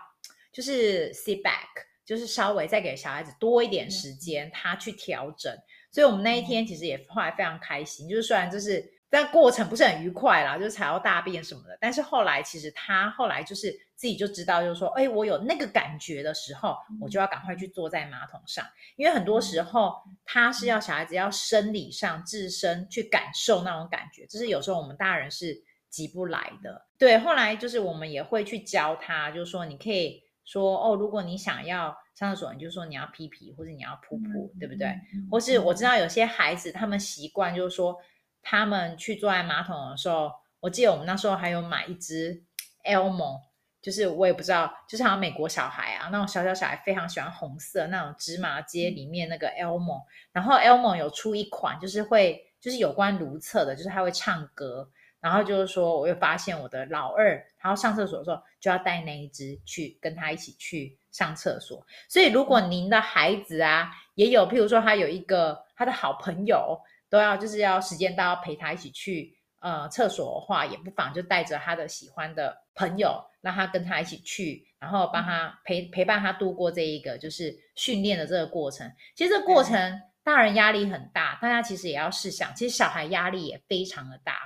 就是 sit back，就是稍微再给小孩子多一点时间，他去调整。所以我们那一天其实也后来非常开心，就是虽然就是但过程不是很愉快啦，就是踩到大便什么的，但是后来其实他后来就是自己就知道，就是说，哎，我有那个感觉的时候，我就要赶快去坐在马桶上，因为很多时候他是要小孩子要生理上自身去感受那种感觉，就是有时候我们大人是急不来的。对，后来就是我们也会去教他，就是说你可以说哦，如果你想要。上厕所，你就说你要屁屁，或者你要噗噗，对不对？或是我知道有些孩子他们习惯，就是说他们去坐在马桶的时候，我记得我们那时候还有买一只 Elmo，就是我也不知道，就是好像美国小孩啊，那种小小小孩非常喜欢红色那种芝麻街里面那个 Elmo，然后 Elmo 有出一款就是会就是有关如厕的，就是他会唱歌。然后就是说，我又发现我的老二，他要上厕所的时候，就要带那一只去跟他一起去上厕所。所以，如果您的孩子啊，也有譬如说他有一个他的好朋友，都要就是要时间到要陪他一起去呃厕所的话，也不妨就带着他的喜欢的朋友，让他跟他一起去，然后帮他陪陪伴他度过这一个就是训练的这个过程。其实这个过程大人压力很大，大家其实也要试想，其实小孩压力也非常的大。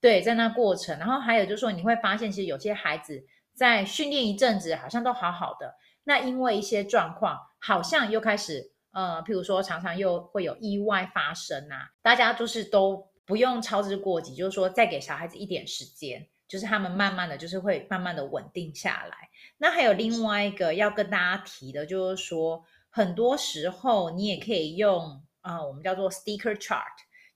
对，在那过程，然后还有就是说，你会发现，其实有些孩子在训练一阵子，好像都好好的，那因为一些状况，好像又开始，呃，譬如说，常常又会有意外发生啊。大家就是都不用操之过急，就是说，再给小孩子一点时间，就是他们慢慢的就是会慢慢的稳定下来。那还有另外一个要跟大家提的，就是说，很多时候你也可以用，呃，我们叫做 sticker chart。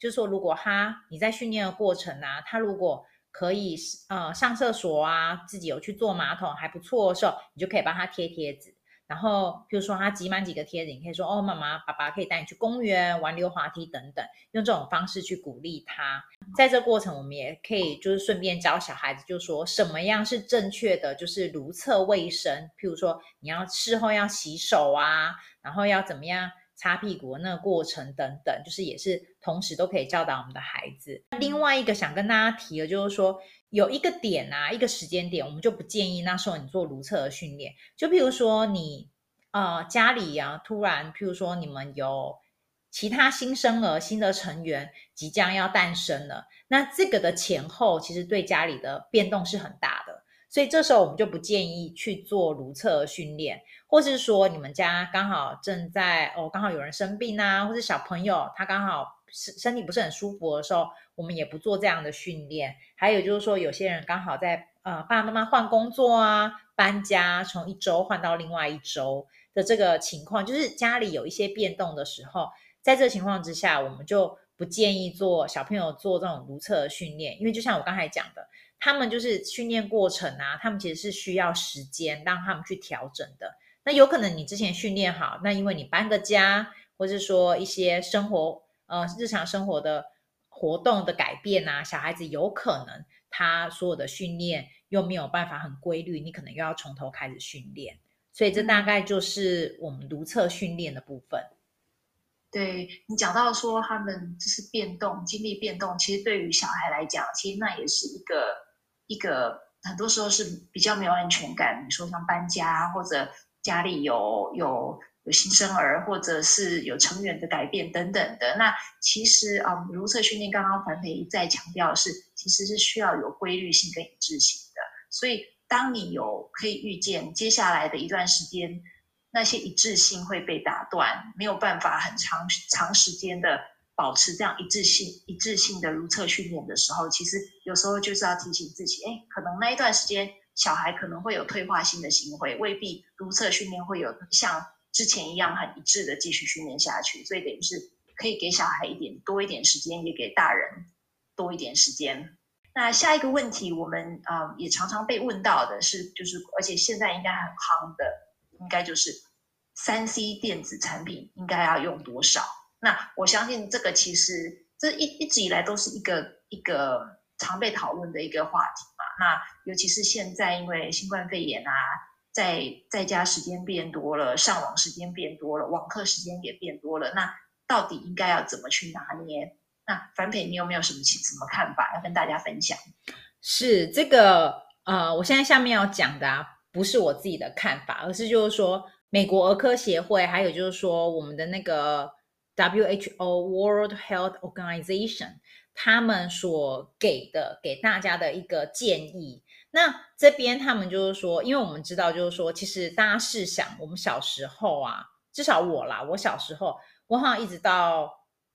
就是说，如果他你在训练的过程啊，他如果可以呃上厕所啊，自己有去坐马桶还不错的时候，你就可以帮他贴贴纸。然后，比如说他挤满几个贴纸，你可以说哦，妈妈、爸爸可以带你去公园玩溜滑梯等等，用这种方式去鼓励他。在这过程，我们也可以就是顺便教小孩子，就说什么样是正确的，就是如厕卫生。譬如说，你要事后要洗手啊，然后要怎么样？擦屁股那个过程等等，就是也是同时都可以教导我们的孩子。另外一个想跟大家提的，就是说有一个点啊，一个时间点，我们就不建议那时候你做如厕的训练。就譬如说你呃家里、啊，突然譬如说你们有其他新生儿、新的成员即将要诞生了，那这个的前后其实对家里的变动是很大的。所以这时候我们就不建议去做如厕训练，或是说你们家刚好正在哦，刚好有人生病啊，或是小朋友他刚好身身体不是很舒服的时候，我们也不做这样的训练。还有就是说，有些人刚好在呃爸爸妈妈换工作啊、搬家，从一周换到另外一周的这个情况，就是家里有一些变动的时候，在这情况之下，我们就不建议做小朋友做这种如厕的训练，因为就像我刚才讲的。他们就是训练过程啊，他们其实是需要时间让他们去调整的。那有可能你之前训练好，那因为你搬个家，或是说一些生活呃日常生活的活动的改变啊，小孩子有可能他所有的训练又没有办法很规律，你可能又要从头开始训练。所以这大概就是我们如厕训练的部分。对，你讲到说他们就是变动，经历变动，其实对于小孩来讲，其实那也是一个。一个很多时候是比较没有安全感，你说像搬家或者家里有有有新生儿，或者是有成员的改变等等的。那其实啊，如厕训练刚刚环培一再强调是，其实是需要有规律性跟一致性的。所以当你有可以预见接下来的一段时间，那些一致性会被打断，没有办法很长长时间的保持这样一致性一致性的如厕训练的时候，其实有时候就是要提醒自己，哎，可能那一段时间小孩可能会有退化性的行为，未必如厕训练会有像之前一样很一致的继续训练下去，所以等于是可以给小孩一点多一点时间，也给大人多一点时间。那下一个问题，我们啊、也常常被问到的是，就是而且现在应该很夯的。应该就是三 C 电子产品应该要用多少？那我相信这个其实这一一直以来都是一个一个常被讨论的一个话题嘛。那尤其是现在因为新冠肺炎啊，在在家时间变多了，上网时间变多了，网课时间也变多了。那到底应该要怎么去拿捏？那樊培，你有没有什么什么看法要跟大家分享？是这个呃，我现在下面要讲的啊。不是我自己的看法，而是就是说，美国儿科协会，还有就是说，我们的那个 WHO World Health Organization，他们所给的给大家的一个建议。那这边他们就是说，因为我们知道，就是说，其实大家试想，我们小时候啊，至少我啦，我小时候，我好像一直到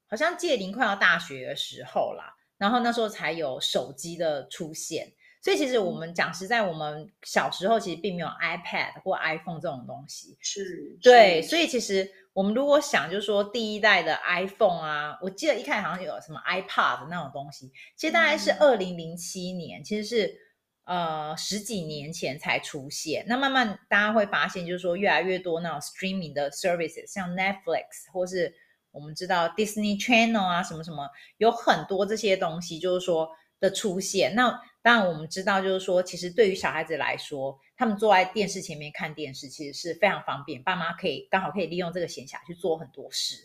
好像届龄快要大学的时候啦，然后那时候才有手机的出现。所以其实我们讲实在，我们小时候其实并没有 iPad 或 iPhone 这种东西。是，对。所以其实我们如果想，就是说第一代的 iPhone 啊，我记得一开始好像有什么 iPad 那种东西，其实大概是二零零七年，其实是呃十几年前才出现。那慢慢大家会发现，就是说越来越多那种 streaming 的 services，像 Netflix 或是我们知道 Disney Channel 啊，什么什么，有很多这些东西，就是说的出现。那当然，我们知道，就是说，其实对于小孩子来说，他们坐在电视前面看电视，其实是非常方便。爸妈可以刚好可以利用这个闲暇去做很多事。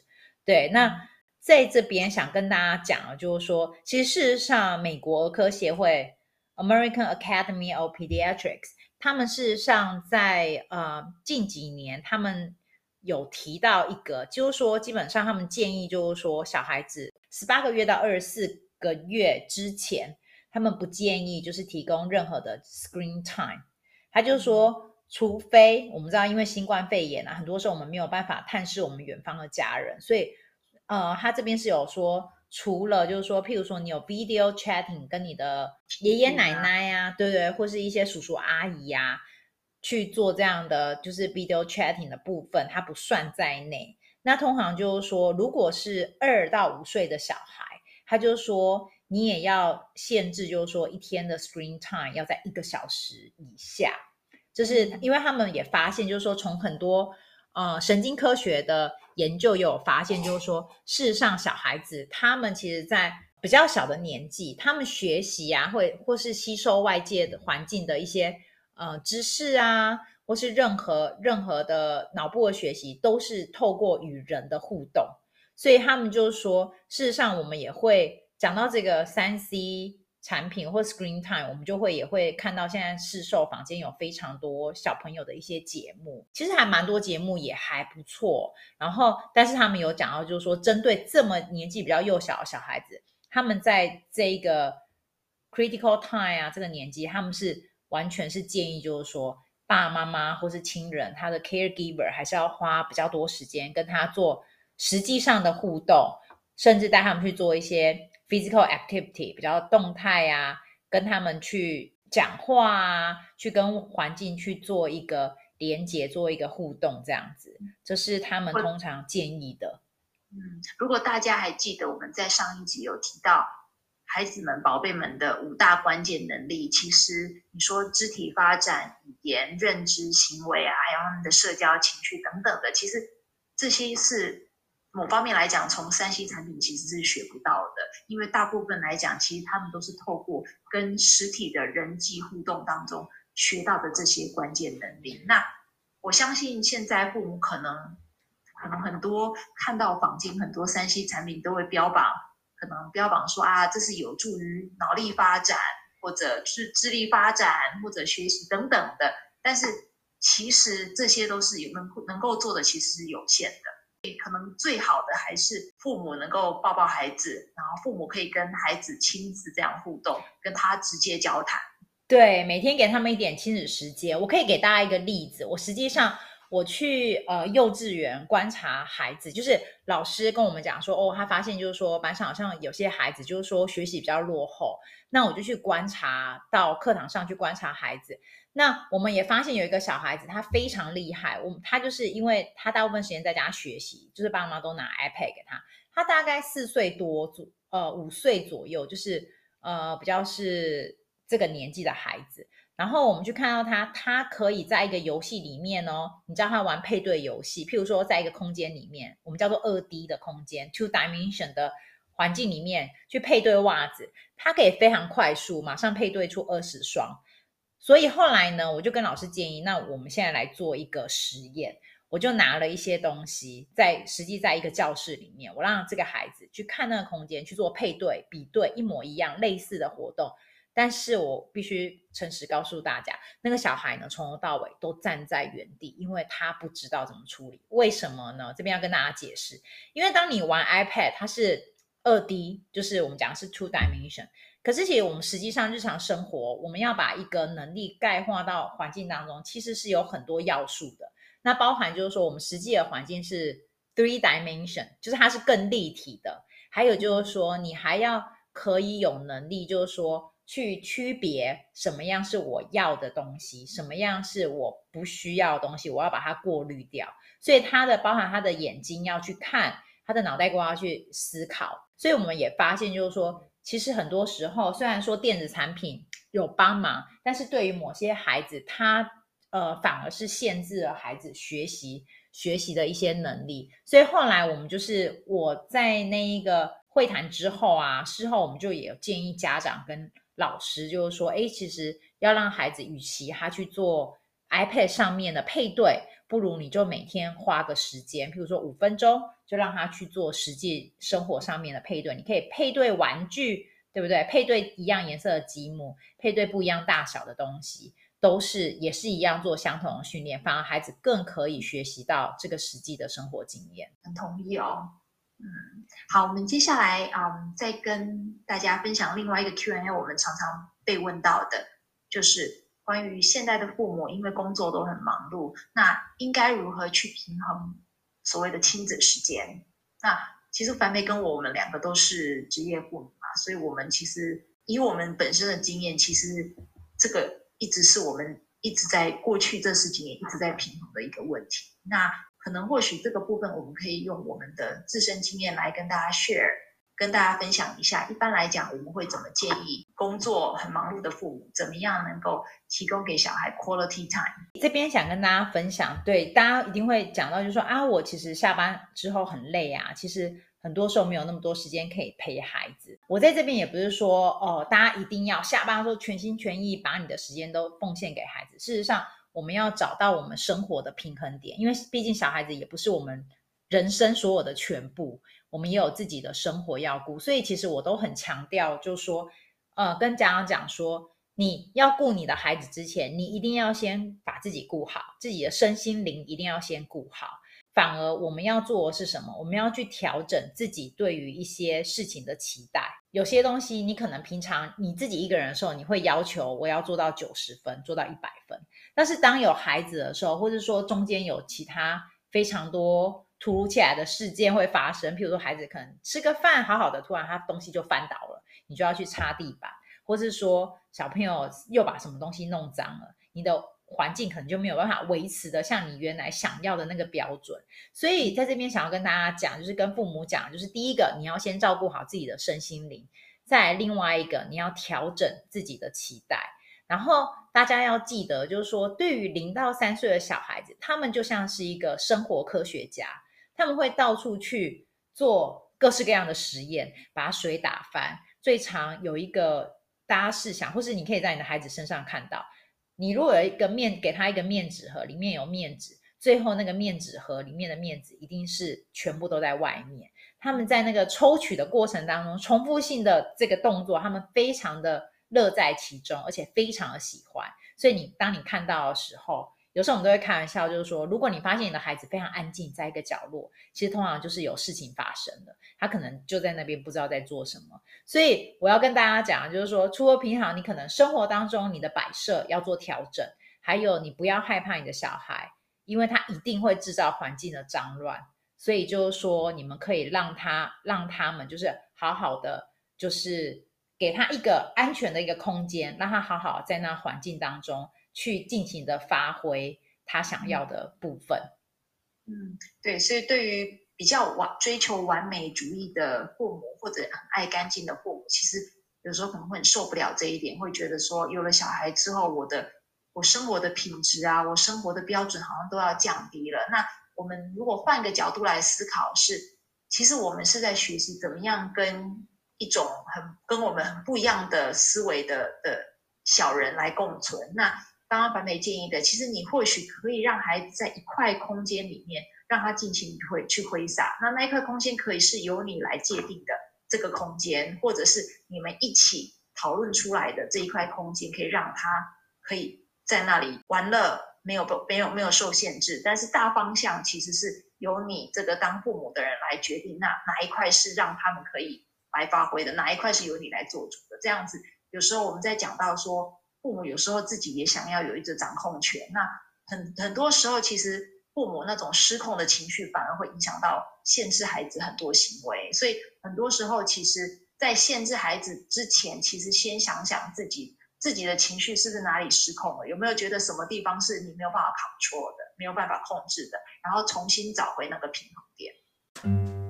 对，那在这边想跟大家讲啊，就是说，其实事实上，美国儿科协会 （American Academy of Pediatrics） 他们事实上在呃近几年，他们有提到一个，就是说，基本上他们建议就是说，小孩子十八个月到二十四个月之前。他们不建议就是提供任何的 screen time，他就说，除非我们知道，因为新冠肺炎啊，很多时候我们没有办法探视我们远方的家人，所以呃，他这边是有说，除了就是说，譬如说你有 video chatting 跟你的爷爷奶奶呀、啊，对不对？或是一些叔叔阿姨呀、啊，去做这样的就是 video chatting 的部分，它不算在内。那通常就是说，如果是二到五岁的小孩，他就说。你也要限制，就是说一天的 screen time 要在一个小时以下，就是因为他们也发现，就是说从很多呃神经科学的研究也有发现，就是说事实上小孩子他们其实在比较小的年纪，他们学习啊，或或是吸收外界的环境的一些呃知识啊，或是任何任何的脑部的学习，都是透过与人的互动，所以他们就是说，事实上我们也会。讲到这个三 C 产品或 Screen Time，我们就会也会看到现在市售坊间有非常多小朋友的一些节目，其实还蛮多节目也还不错。然后，但是他们有讲到，就是说针对这么年纪比较幼小的小孩子，他们在这个 Critical Time 啊这个年纪，他们是完全是建议，就是说爸爸妈妈或是亲人，他的 Caregiver 还是要花比较多时间跟他做实际上的互动，甚至带他们去做一些。Physical activity 比较动态啊，跟他们去讲话啊，去跟环境去做一个连接，做一个互动，这样子，这是他们通常建议的。嗯，如果大家还记得我们在上一集有提到孩子们、宝贝们的五大关键能力，其实你说肢体发展、语言、认知、行为啊，还有他们的社交、情绪等等的，其实这些是。某方面来讲，从 3C 产品其实是学不到的，因为大部分来讲，其实他们都是透过跟实体的人际互动当中学到的这些关键能力。那我相信现在父母可能可能很多看到坊间很多 3C 产品都会标榜，可能标榜说啊，这是有助于脑力发展，或者是智力发展，或者学习等等的。但是其实这些都是有能能够做的，其实是有限的。可能最好的还是父母能够抱抱孩子，然后父母可以跟孩子亲自这样互动，跟他直接交谈。对，每天给他们一点亲子时间。我可以给大家一个例子，我实际上我去呃幼稚园观察孩子，就是老师跟我们讲说，哦，他发现就是说班上好像有些孩子就是说学习比较落后，那我就去观察到课堂上去观察孩子。那我们也发现有一个小孩子，他非常厉害。我们他就是因为他大部分时间在家学习，就是爸妈都拿 iPad 给他。他大概四岁多左，呃，五岁左右，就是呃，比较是这个年纪的孩子。然后我们去看到他，他可以在一个游戏里面哦，你知道他玩配对游戏，譬如说在一个空间里面，我们叫做二 D 的空间 （two dimension） 的环境里面去配对袜子，他可以非常快速，马上配对出二十双。所以后来呢，我就跟老师建议，那我们现在来做一个实验。我就拿了一些东西，在实际在一个教室里面，我让这个孩子去看那个空间，去做配对、比对，一模一样、类似的活动。但是我必须诚实告诉大家，那个小孩呢，从头到尾都站在原地，因为他不知道怎么处理。为什么呢？这边要跟大家解释，因为当你玩 iPad，它是二 D，就是我们讲是 two dimension。可是，其实我们实际上日常生活，我们要把一个能力概括到环境当中，其实是有很多要素的。那包含就是说，我们实际的环境是 three dimension，就是它是更立体的。还有就是说，你还要可以有能力，就是说去区别什么样是我要的东西，什么样是我不需要的东西，我要把它过滤掉。所以，它的包含他的眼睛要去看，他的脑袋瓜要去思考。所以，我们也发现就是说。其实很多时候，虽然说电子产品有帮忙，但是对于某些孩子，他呃反而是限制了孩子学习学习的一些能力。所以后来我们就是我在那一个会谈之后啊，事后我们就也建议家长跟老师，就是说，哎，其实要让孩子与其他去做 iPad 上面的配对。不如你就每天花个时间，譬如说五分钟，就让他去做实际生活上面的配对。你可以配对玩具，对不对？配对一样颜色的积木，配对不一样大小的东西，都是也是一样做相同的训练，反而孩子更可以学习到这个实际的生活经验。很同意哦。嗯，好，我们接下来嗯，再跟大家分享另外一个 Q&A，我们常常被问到的就是。关于现在的父母，因为工作都很忙碌，那应该如何去平衡所谓的亲子时间？那其实凡梅跟我，我们两个都是职业父母嘛，所以我们其实以我们本身的经验，其实这个一直是我们一直在过去这十几年一直在平衡的一个问题。那可能或许这个部分，我们可以用我们的自身经验来跟大家 share。跟大家分享一下，一般来讲，我们会怎么建议工作很忙碌的父母，怎么样能够提供给小孩 quality time？这边想跟大家分享，对，大家一定会讲到，就是说啊，我其实下班之后很累啊，其实很多时候没有那么多时间可以陪孩子。我在这边也不是说哦，大家一定要下班的时候全心全意把你的时间都奉献给孩子。事实上，我们要找到我们生活的平衡点，因为毕竟小孩子也不是我们人生所有的全部。我们也有自己的生活要顾，所以其实我都很强调，就是说，呃，跟家长讲说，你要顾你的孩子之前，你一定要先把自己顾好，自己的身心灵一定要先顾好。反而我们要做的是什么？我们要去调整自己对于一些事情的期待。有些东西你可能平常你自己一个人的时候，你会要求我要做到九十分，做到一百分。但是当有孩子的时候，或者说中间有其他非常多。突如其来的事件会发生，譬如说孩子可能吃个饭好好的，突然他东西就翻倒了，你就要去擦地板，或是说小朋友又把什么东西弄脏了，你的环境可能就没有办法维持的像你原来想要的那个标准。所以在这边想要跟大家讲，就是跟父母讲，就是第一个你要先照顾好自己的身心灵，再另外一个你要调整自己的期待，然后大家要记得，就是说对于零到三岁的小孩子，他们就像是一个生活科学家。他们会到处去做各式各样的实验，把水打翻。最常有一个大家试想，或是你可以在你的孩子身上看到，你如果有一个面，给他一个面纸盒，里面有面纸，最后那个面纸盒里面的面纸一定是全部都在外面。他们在那个抽取的过程当中，重复性的这个动作，他们非常的乐在其中，而且非常的喜欢。所以你当你看到的时候，有时候我们都会开玩笑，就是说，如果你发现你的孩子非常安静，在一个角落，其实通常就是有事情发生了，他可能就在那边不知道在做什么。所以我要跟大家讲，就是说，除了平常你可能生活当中你的摆设要做调整，还有你不要害怕你的小孩，因为他一定会制造环境的脏乱，所以就是说，你们可以让他让他们就是好好的，就是给他一个安全的一个空间，让他好好在那环境当中去尽情的发挥他想要的部分。嗯，对，所以对于比较完追求完美主义的父母，或者很爱干净的父母，其实有时候可能会很受不了这一点，会觉得说，有了小孩之后，我的。我生活的品质啊，我生活的标准好像都要降低了。那我们如果换个角度来思考是，是其实我们是在学习怎么样跟一种很跟我们很不一样的思维的的小人来共存。那刚刚凡美建议的，其实你或许可以让孩子在一块空间里面，让他尽情挥去挥洒。那那一块空间可以是由你来界定的这个空间，或者是你们一起讨论出来的这一块空间，可以让他可以。在那里玩乐，没有不没有没有受限制，但是大方向其实是由你这个当父母的人来决定，那哪一块是让他们可以来发挥的，哪一块是由你来做主的。这样子，有时候我们在讲到说，父母有时候自己也想要有一个掌控权，那很很多时候其实父母那种失控的情绪反而会影响到限制孩子很多行为，所以很多时候其实，在限制孩子之前，其实先想想自己。自己的情绪是不是哪里失控了？有没有觉得什么地方是你没有办法考错的，没有办法控制的？然后重新找回那个平衡点。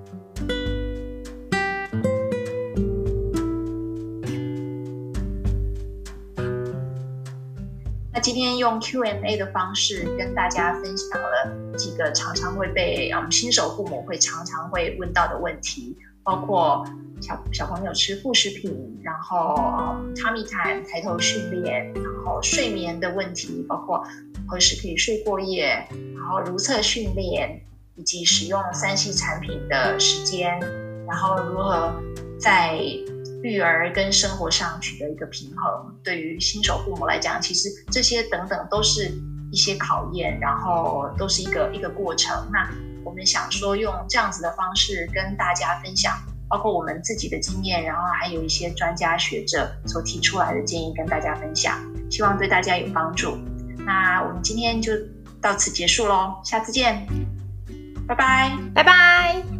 今天用 Q&A 的方式跟大家分享了几个常常会被嗯新手父母会常常会问到的问题，包括。小小朋友吃副食品，然后嗯，tummy time 抬头训练，然后睡眠的问题，包括何时可以睡过夜，然后如厕训练，以及使用 3C 产品的时间，然后如何在育儿跟生活上取得一个平衡。对于新手父母来讲，其实这些等等都是一些考验，然后都是一个一个过程。那我们想说，用这样子的方式跟大家分享。包括我们自己的经验，然后还有一些专家学者所提出来的建议跟大家分享，希望对大家有帮助。那我们今天就到此结束喽，下次见，拜拜，拜拜。